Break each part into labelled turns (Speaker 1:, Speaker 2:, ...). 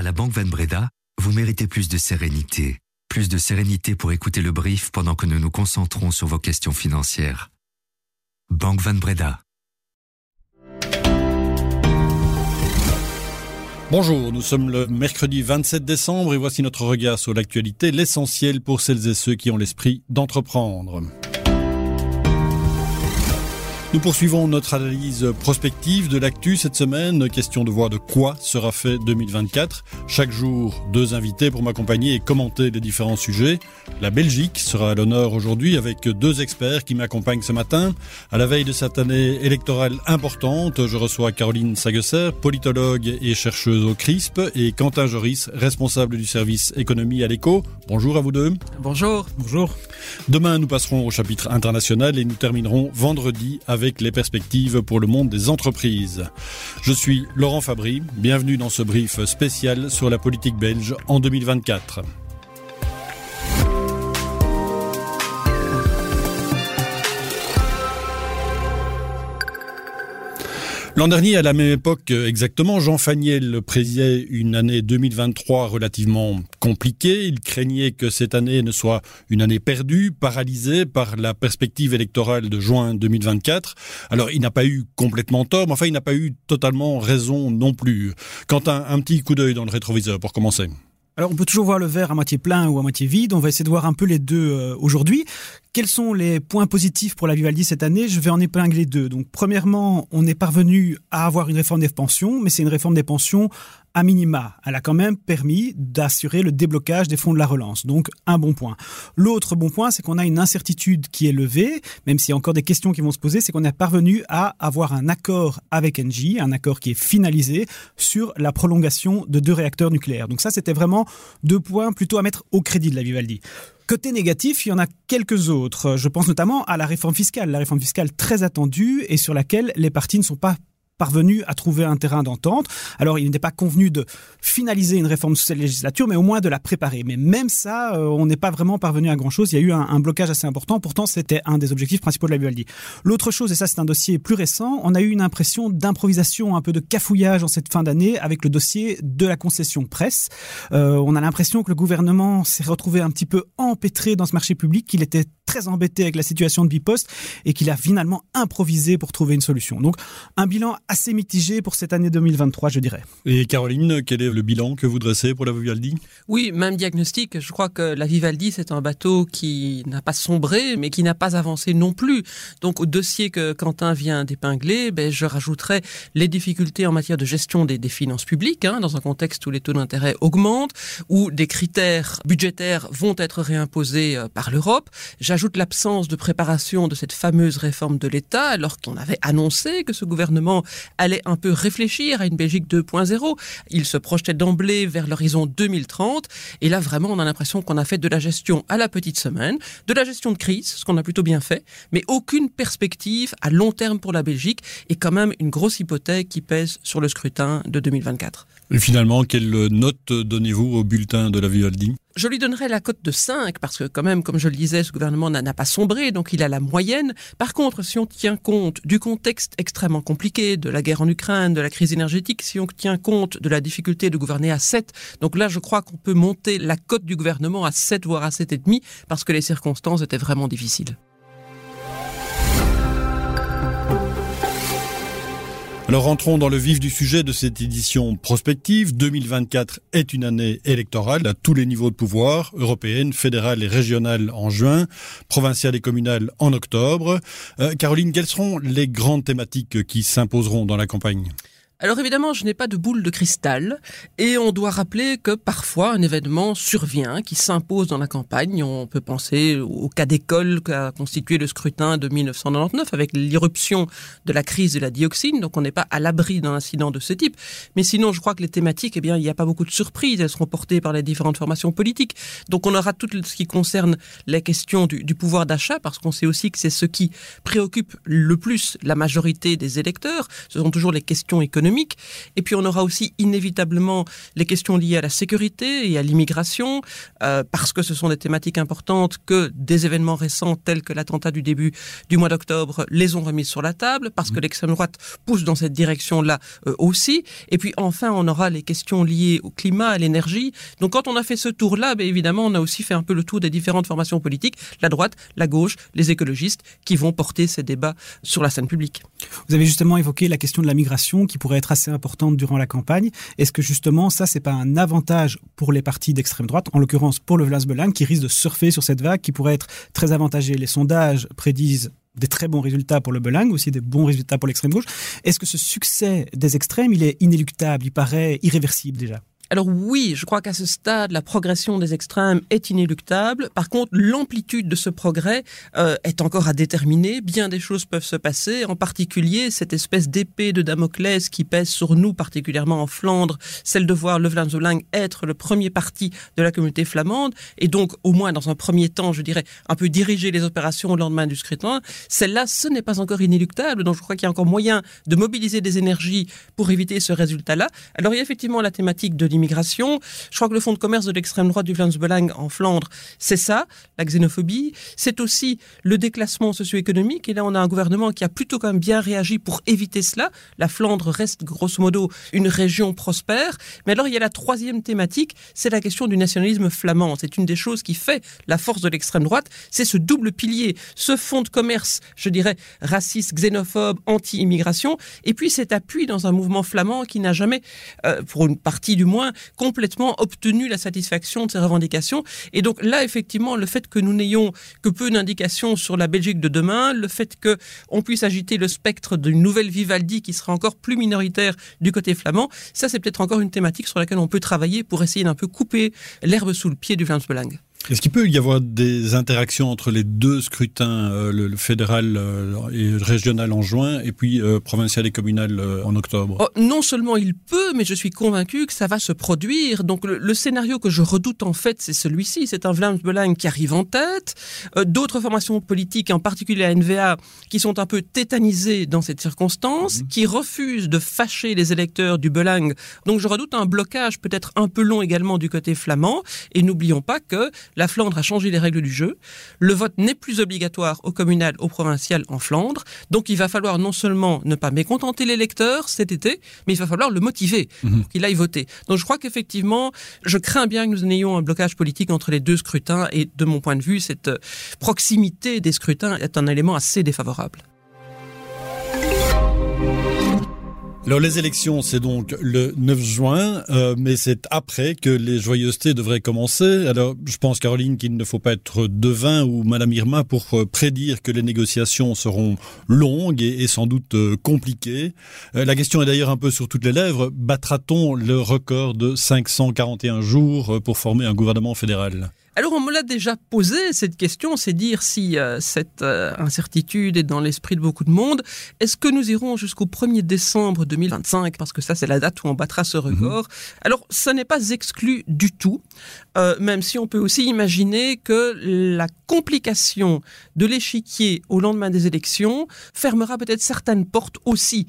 Speaker 1: À la Banque Van Breda, vous méritez plus de sérénité. Plus de sérénité pour écouter le brief pendant que nous nous concentrons sur vos questions financières. Banque Van Breda.
Speaker 2: Bonjour, nous sommes le mercredi 27 décembre et voici notre regard sur l'actualité, l'essentiel pour celles et ceux qui ont l'esprit d'entreprendre. Nous poursuivons notre analyse prospective de l'actu cette semaine. Question de voir de quoi sera fait 2024. Chaque jour, deux invités pour m'accompagner et commenter les différents sujets. La Belgique sera à l'honneur aujourd'hui avec deux experts qui m'accompagnent ce matin. À la veille de cette année électorale importante, je reçois Caroline Sagesser, politologue et chercheuse au CRISP, et Quentin Joris, responsable du service économie à l'ECO. Bonjour à vous deux.
Speaker 3: Bonjour.
Speaker 2: Bonjour. Demain, nous passerons au chapitre international et nous terminerons vendredi avec avec les perspectives pour le monde des entreprises. Je suis Laurent Fabry, bienvenue dans ce brief spécial sur la politique belge en 2024. L'an dernier, à la même époque exactement, Jean Faniel présidait une année 2023 relativement compliquée. Il craignait que cette année ne soit une année perdue, paralysée par la perspective électorale de juin 2024. Alors, il n'a pas eu complètement tort, mais enfin, il n'a pas eu totalement raison non plus. Quentin, un petit coup d'œil dans le rétroviseur pour commencer.
Speaker 3: Alors on peut toujours voir le verre à moitié plein ou à moitié vide. On va essayer de voir un peu les deux euh, aujourd'hui. Quels sont les points positifs pour la Vivaldi cette année? Je vais en épingler deux. Donc, premièrement, on est parvenu à avoir une réforme des pensions, mais c'est une réforme des pensions à minima. Elle a quand même permis d'assurer le déblocage des fonds de la relance. Donc, un bon point. L'autre bon point, c'est qu'on a une incertitude qui est levée, même s'il y a encore des questions qui vont se poser, c'est qu'on est parvenu à avoir un accord avec Engie, un accord qui est finalisé sur la prolongation de deux réacteurs nucléaires. Donc ça, c'était vraiment deux points plutôt à mettre au crédit de la Vivaldi. Côté négatif, il y en a quelques autres. Je pense notamment à la réforme fiscale, la réforme fiscale très attendue et sur laquelle les partis ne sont pas parvenu à trouver un terrain d'entente. Alors, il n'était pas convenu de finaliser une réforme sous cette législature, mais au moins de la préparer. Mais même ça, euh, on n'est pas vraiment parvenu à grand-chose. Il y a eu un, blocage assez important. Pourtant, c'était un des objectifs principaux de la Vivaldi. L'autre chose, et ça c'est un dossier plus récent, on a eu une impression d'improvisation, un peu de cafouillage en cette fin d'année avec le dossier de la concession presse. Euh, on a l'impression que le gouvernement s'est retrouvé un petit peu empêtré dans ce marché public, qu'il était très embêté avec la situation de Bipost et qu'il a finalement improvisé pour trouver une solution. Donc un bilan assez mitigé pour cette année 2023, je dirais.
Speaker 2: Et Caroline, quel est le bilan que vous dressez pour la Vivaldi?
Speaker 4: Oui, même diagnostic. Je crois que la Vivaldi, c'est un bateau qui n'a pas sombré, mais qui n'a pas avancé non plus. Donc au dossier que Quentin vient d'épingler, ben, je rajouterais les difficultés en matière de gestion des, des finances publiques, hein, dans un contexte où les taux d'intérêt augmentent, où des critères budgétaires vont être réimposés euh, par l'Europe. J'ajoute l'absence de préparation de cette fameuse réforme de l'État, alors qu'on avait annoncé que ce gouvernement allait un peu réfléchir à une Belgique 2.0. Il se projetait d'emblée vers l'horizon 2030. Et là, vraiment, on a l'impression qu'on a fait de la gestion à la petite semaine, de la gestion de crise, ce qu'on a plutôt bien fait, mais aucune perspective à long terme pour la Belgique et quand même une grosse hypothèque qui pèse sur le scrutin de 2024.
Speaker 2: Et finalement, quelle note donnez-vous au bulletin de la Vivaldi
Speaker 4: je lui donnerais la cote de 5 parce que quand même, comme je le disais, ce gouvernement n'a pas sombré, donc il a la moyenne. Par contre, si on tient compte du contexte extrêmement compliqué, de la guerre en Ukraine, de la crise énergétique, si on tient compte de la difficulté de gouverner à 7, donc là, je crois qu'on peut monter la cote du gouvernement à 7, voire à 7,5 parce que les circonstances étaient vraiment difficiles.
Speaker 2: Alors rentrons dans le vif du sujet de cette édition prospective. 2024 est une année électorale à tous les niveaux de pouvoir, européenne, fédérale et régionale en juin, provinciale et communale en octobre. Euh, Caroline, quelles seront les grandes thématiques qui s'imposeront dans la campagne?
Speaker 4: Alors évidemment, je n'ai pas de boule de cristal et on doit rappeler que parfois un événement survient qui s'impose dans la campagne. On peut penser au cas d'école qu'a constitué le scrutin de 1999 avec l'irruption de la crise de la dioxine. Donc on n'est pas à l'abri d'un incident de ce type. Mais sinon, je crois que les thématiques, eh bien, il n'y a pas beaucoup de surprises. Elles seront portées par les différentes formations politiques. Donc on aura tout ce qui concerne les questions du, du pouvoir d'achat parce qu'on sait aussi que c'est ce qui préoccupe le plus la majorité des électeurs. Ce sont toujours les questions économiques Et puis on aura aussi inévitablement les questions liées à la sécurité et à l'immigration, euh, parce que ce sont des thématiques importantes que des événements récents tels que l'attentat du début du mois d'octobre les ont remises sur la table, parce que mmh. l'extrême droite pousse dans cette direction-là euh, aussi. Et puis enfin, on aura les questions liées au climat, à l'énergie. Donc quand on a fait ce tour-là, ben, évidemment, on a aussi fait un peu le tour des différentes formations politiques, la droite, la gauche, les écologistes, qui vont porter ces débats sur la scène publique.
Speaker 3: Vous avez justement évoqué la question de la migration qui pourrait être assez importante durant la campagne. Est-ce que justement ça, c'est pas un avantage pour les partis d'extrême droite, en l'occurrence pour le Vlas Belang, qui risque de surfer sur cette vague qui pourrait être très avantagée? Les sondages prédisent des très bons résultats pour le Belang, aussi des bons résultats pour l'extrême gauche. Est-ce que ce succès des extrêmes, il est inéluctable, il paraît irréversible déjà?
Speaker 4: Alors oui, je crois qu'à ce stade, la progression des extrêmes est inéluctable. Par contre, l'amplitude de ce progrès euh, est encore à déterminer. Bien des choses peuvent se passer, en particulier cette espèce d'épée de Damoclès qui pèse sur nous, particulièrement en Flandre, celle de voir le Vlaamse être le premier parti de la communauté flamande, et donc au moins dans un premier temps, je dirais, un peu diriger les opérations au lendemain du scrutin. Celle-là, ce n'est pas encore inéluctable, donc je crois qu'il y a encore moyen de mobiliser des énergies pour éviter ce résultat-là. Alors il y a effectivement la thématique de l'immigration. Je crois que le fonds de commerce de l'extrême droite du Vlaams-Belang en Flandre, c'est ça, la xénophobie. C'est aussi le déclassement socio-économique. Et là, on a un gouvernement qui a plutôt quand même bien réagi pour éviter cela. La Flandre reste grosso modo une région prospère. Mais alors, il y a la troisième thématique, c'est la question du nationalisme flamand. C'est une des choses qui fait la force de l'extrême droite. C'est ce double pilier, ce fonds de commerce, je dirais, raciste, xénophobe, anti-immigration, et puis cet appui dans un mouvement flamand qui n'a jamais, euh, pour une partie du moins, complètement obtenu la satisfaction de ces revendications. Et donc là, effectivement, le fait que nous n'ayons que peu d'indications sur la Belgique de demain, le fait qu'on puisse agiter le spectre d'une nouvelle Vivaldi qui sera encore plus minoritaire du côté flamand, ça c'est peut-être encore une thématique sur laquelle on peut travailler pour essayer d'un peu couper l'herbe sous le pied du Vlaams Belang.
Speaker 2: Est-ce qu'il peut y avoir des interactions entre les deux scrutins, euh, le, fédéral euh, et régional en juin, et puis euh, provincial et communal en octobre?
Speaker 4: Oh, Non seulement il peut, mais je suis convaincu que ça va se produire. Donc le, scénario que je redoute en fait, c'est celui-ci. C'est un Vlaams Belang qui arrive en tête. D'autres formations politiques, en particulier la NVA, qui sont un peu tétanisées dans cette circonstance, mhm. qui refusent de fâcher les électeurs du Belang. Donc je redoute un blocage peut-être un peu long également du côté flamand. Et n'oublions pas que la Flandre a changé les règles du jeu. Le vote n'est plus obligatoire au communal, au provincial en Flandre. Donc il va falloir non seulement ne pas mécontenter l'électeur cet été, mais il va falloir le motiver pour mhm. qu'il aille voter. Donc je crois qu'effectivement, je crains bien que nous n'ayons un blocage politique entre les deux scrutins et de mon point de vue, cette proximité des scrutins est un élément assez défavorable.
Speaker 2: Alors les élections, c'est donc le 9 juin, euh, mais c'est après que les joyeusetés devraient commencer. Alors je pense, Caroline, qu'il ne faut pas être devin ou Madame Irma pour euh, prédire que les négociations seront longues et, sans doute euh, compliquées. la question est d'ailleurs un peu sur toutes les lèvres. Battra-t-on le record de 541 jours pour former un gouvernement fédéral?
Speaker 4: Alors on me l'a déjà posé cette question, c'est dire si euh, cette euh, incertitude est dans l'esprit de beaucoup de monde. Est-ce que nous irons jusqu'au 1er décembre 2025 Parce que ça c'est la date où on battra ce record. Mhm. Alors ça n'est pas exclu du tout, euh, même si on peut aussi imaginer que la complication de l'échiquier au lendemain des élections fermera peut-être certaines portes aussi,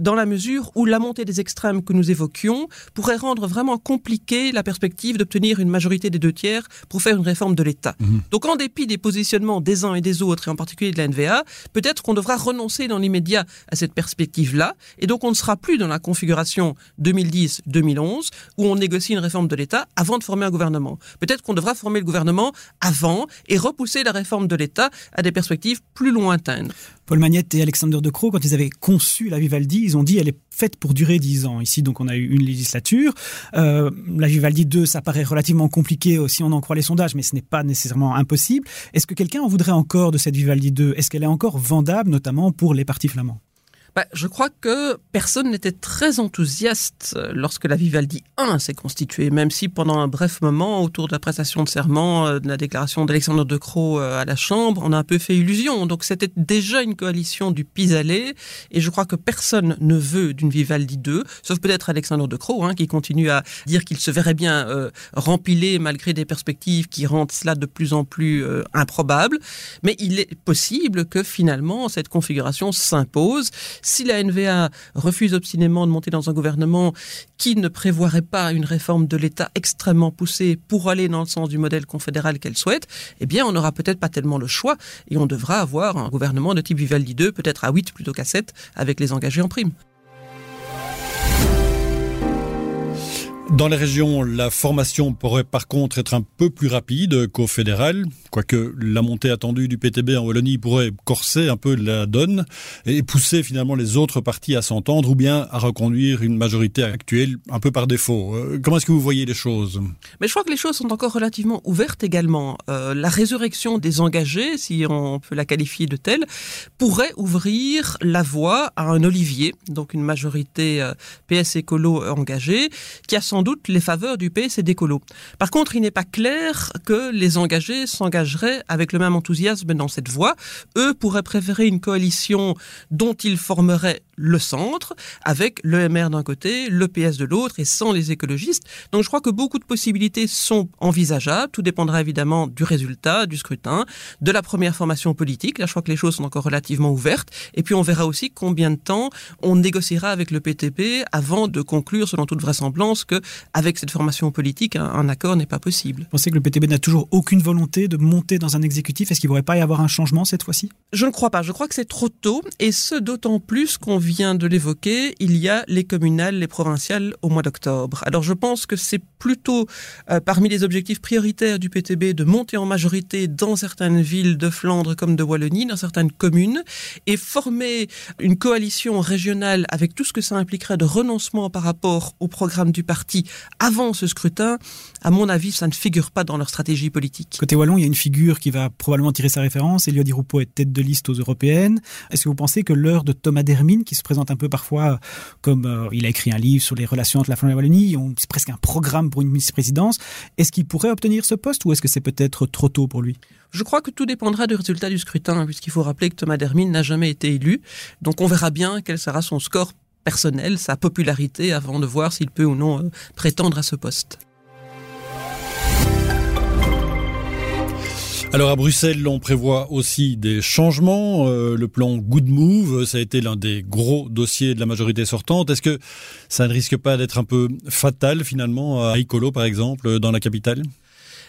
Speaker 4: dans la mesure où la montée des extrêmes que nous évoquions pourrait rendre vraiment compliqué la perspective d'obtenir une majorité des deux tiers pour faire une réforme de l'État. Mhm. Donc en dépit des positionnements des uns et des autres, et en particulier de la NVA, peut-être qu'on devra renoncer dans l'immédiat à cette perspective-là, et donc on ne sera plus dans la configuration 2010-2011, où on négocie une réforme de l'État avant de former un gouvernement. Peut-être qu'on devra former le gouvernement avant et repousser la réforme de l'État à des perspectives plus lointaines.
Speaker 3: Paul Magnette et Alexander De Croo, quand ils avaient conçu la Vivaldi, ils ont dit elle est faite pour durer dix ans. Ici, donc, on a eu une législature. Euh, la Vivaldi 2, ça paraît relativement compliqué si on en croit les sondages, mais ce n'est pas nécessairement impossible. Est-ce que quelqu'un en voudrait encore de cette Vivaldi 2 Est-ce qu'elle est encore vendable, notamment pour les partis flamands?
Speaker 4: Bah, je crois que personne n'était très enthousiaste euh, lorsque la Vivaldi 1 s'est constituée, même si pendant un bref moment, autour de la prestation de serment, euh, de la déclaration d'Alexandre De Croo euh, à la Chambre, on a un peu fait illusion. Donc c'était déjà une coalition du pis-aller, et je crois que personne ne veut d'une Vivaldi 2, sauf peut-être Alexandre De Croo, hein, qui continue à dire qu'il se verrait bien euh, rempilé malgré des perspectives qui rendent cela de plus en plus improbable. Mais il est possible que finalement cette configuration s'impose Si la NVA refuse obstinément de monter dans un gouvernement qui ne prévoirait pas une réforme de l'État extrêmement poussée pour aller dans le sens du modèle confédéral qu'elle souhaite, eh bien, on n'aura peut-être pas tellement le choix et on devra avoir un gouvernement de type Vivaldi 2, peut-être à 8 plutôt qu'à 7, avec les engagés en prime.
Speaker 2: Dans les régions, la formation pourrait par contre être un peu plus rapide qu'au fédéral, quoique la montée attendue du PTB en Wallonie pourrait corser un peu la donne et pousser finalement les autres partis à s'entendre ou bien à reconduire une majorité actuelle un peu par défaut. Euh, comment est-ce que vous voyez les choses?
Speaker 4: Mais je crois que les choses sont encore relativement ouvertes également. Euh, la résurrection des engagés, si on peut la qualifier de telle, pourrait ouvrir la voie à un olivier, donc une majorité euh, PS écolo engagée, qui a sans doute les faveurs du PS et d'écolo. Par contre, il n'est pas clair que les engagés s'engageraient avec le même enthousiasme dans cette voie. Eux pourraient préférer une coalition dont ils formeraient le centre, avec le MR d'un côté, le PS de l'autre et sans les écologistes. Donc je crois que beaucoup de possibilités sont envisageables. Tout dépendra évidemment du résultat, du scrutin, de la première formation politique. Là, je crois que les choses sont encore relativement ouvertes. Et puis on verra aussi combien de temps on négociera avec le PTP avant de conclure, selon toute vraisemblance, que avec cette formation politique, un, accord n'est pas possible.
Speaker 3: Vous pensez que le PTB n'a toujours aucune volonté de monter dans un exécutif? Est-ce qu'il ne pourrait pas y avoir un changement cette fois-ci?
Speaker 4: Je ne crois pas. Je crois que c'est trop tôt, et ce d'autant plus qu'on vient de l'évoquer, il y a les communales, les provinciales au mois d'octobre. Alors je pense que c'est plutôt euh, parmi les objectifs prioritaires du PTB de monter en majorité dans certaines villes de Flandre comme de Wallonie, dans certaines communes, et former une coalition régionale avec tout ce que ça impliquerait de renoncement par rapport au programme du parti avant ce scrutin, à mon avis, ça ne figure pas dans leur stratégie politique.
Speaker 3: Côté Wallon, il y a une figure qui va probablement tirer sa référence. Elio Di Rupo est tête de liste aux européennes. Est-ce que vous pensez que l'heure de Thomas Dermine, qui se présente un peu parfois comme euh, il a écrit un livre sur les relations entre la Flandre et la Wallonie, c'est presque un programme pour une vice-présidence, est-ce qu'il pourrait obtenir ce poste ou est-ce que c'est peut-être trop tôt pour lui?
Speaker 4: Je crois que tout dépendra du résultat du scrutin, puisqu'il faut rappeler que Thomas Dermine n'a jamais été élu. Donc on verra bien quel sera son score personnel, sa popularité, avant de voir s'il peut ou non euh, prétendre à ce poste.
Speaker 2: Alors à Bruxelles, on prévoit aussi des changements. Euh, le plan Good Move, ça a été l'un des gros dossiers de la majorité sortante. Est-ce que ça ne risque pas d'être un peu fatal finalement à Icolo par exemple dans la capitale?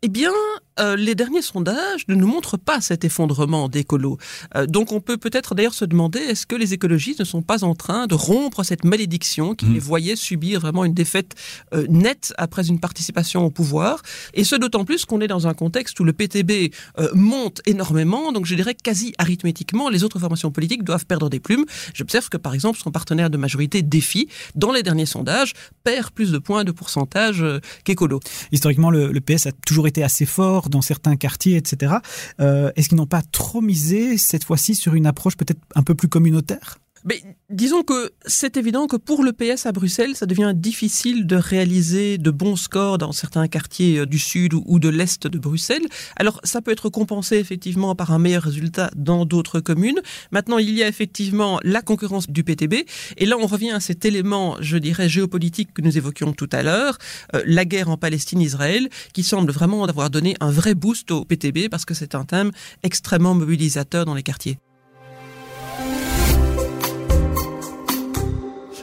Speaker 4: Eh bien, euh, les derniers sondages ne nous montrent pas cet effondrement d'écolos. Euh, donc on peut peut-être d'ailleurs se demander est-ce que les écologistes ne sont pas en train de rompre cette malédiction qui mmh. les voyait subir vraiment une défaite euh, nette après une participation au pouvoir? Et ce d'autant plus qu'on est dans un contexte où le PTB monte énormément, donc je dirais quasi arithmétiquement, les autres formations politiques doivent perdre des plumes. J'observe que par exemple son partenaire de majorité Défi, dans les derniers sondages, perd plus de points de pourcentage qu'écolo.
Speaker 3: Historiquement, le, le PS a toujours été assez fort dans certains quartiers, etc. Euh, est-ce qu'ils n'ont pas trop misé cette fois-ci sur une approche peut-être un peu plus communautaire?
Speaker 4: Mais disons que c'est évident que pour le PS à Bruxelles, ça devient difficile de réaliser de bons scores dans certains quartiers euh, du sud ou de l'est de Bruxelles. Alors ça peut être compensé effectivement par un meilleur résultat dans d'autres communes. Maintenant, il y a effectivement la concurrence du PTB. Et là, on revient à cet élément, je dirais, géopolitique que nous évoquions tout à l'heure, euh, la guerre en Palestine-Israël, qui semble vraiment avoir donné un vrai boost au PTB parce que c'est un thème extrêmement mobilisateur dans les quartiers.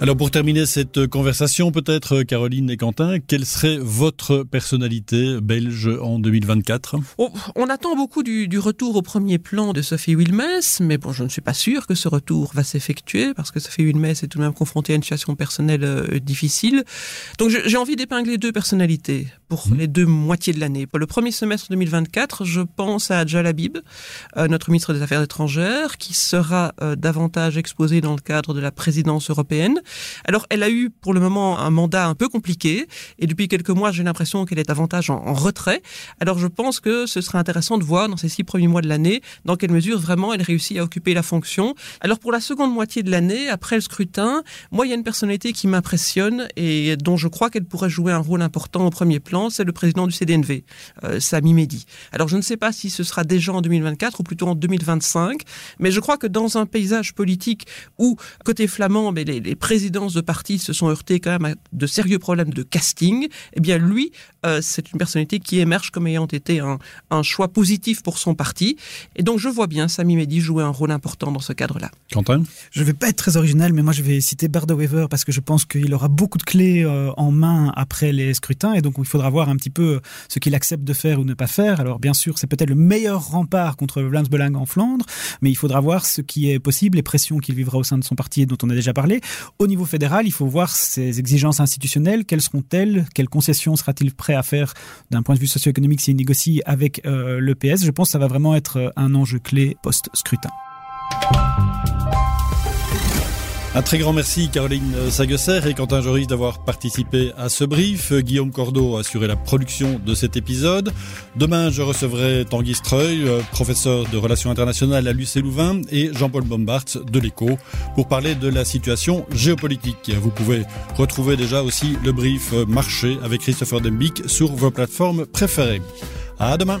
Speaker 2: Alors pour terminer cette conversation, peut-être Caroline et Quentin, quelle serait votre personnalité belge en 2024
Speaker 4: On attend beaucoup du, retour au premier plan de Sophie Wilmès, mais bon, je ne suis pas sûr que ce retour va s'effectuer parce que Sophie Wilmès est tout de même confrontée à une situation personnelle euh, difficile. Donc j'ai envie d'épingler deux personnalités pour mhm. les deux moitiés de l'année. Pour le premier semestre 2024, je pense à Adja Labib, euh, notre ministre des Affaires étrangères, qui sera euh, davantage exposée dans le cadre de la présidence européenne. Alors, elle a eu pour le moment un mandat un peu compliqué, et depuis quelques mois, j'ai l'impression qu'elle est davantage en, retrait. Alors, je pense que ce serait intéressant de voir dans ces six premiers mois de l'année dans quelle mesure vraiment elle réussit à occuper la fonction. Alors, pour la seconde moitié de l'année, après le scrutin, moi, il y a une personnalité qui m'impressionne et dont je crois qu'elle pourrait jouer un rôle important au premier plan c'est le président du CDNV, euh, Sami Medi. Alors je ne sais pas si ce sera déjà en 2024 ou plutôt en 2025, mais je crois que dans un paysage politique où, côté flamand, mais les, les présidences de partis se sont heurtées quand même à de sérieux problèmes de casting, eh bien lui, euh, c'est une personnalité qui émerge comme ayant été un, un, choix positif pour son parti. Et donc je vois bien Sami Medi jouer un rôle important dans ce cadre-là.
Speaker 2: Quentin
Speaker 3: Je vais pas être très original, mais moi je vais citer Berda Weaver parce que je pense qu'il aura beaucoup de clés euh, en main après les scrutins et donc il faudra voir un petit peu ce qu'il accepte de faire ou ne pas faire. Alors bien sûr, c'est peut-être le meilleur rempart contre Vlaams Belang en Flandre, mais il faudra voir ce qui est possible, les pressions qu'il vivra au sein de son parti et dont on a déjà parlé. Au niveau fédéral, il faut voir ses exigences institutionnelles, quelles seront-elles, quelles concessions sera-t-il prêt à faire d'un point de vue socio-économique s'il négocie avec euh, le PS. Je pense que ça va vraiment être un enjeu clé post-scrutin.
Speaker 2: Un très grand merci Caroline Sagesser et Quentin Joris d'avoir participé à ce brief. Guillaume Cordeau a assuré la production de cet épisode. Demain, je recevrai Tanguy Streuil, professeur de relations internationales à l'UC Louvain et Jean-Paul Bombart de l'ECO pour parler de la situation géopolitique. Vous pouvez retrouver déjà aussi le brief marché avec Christopher Dembic sur vos plateformes préférées. À demain!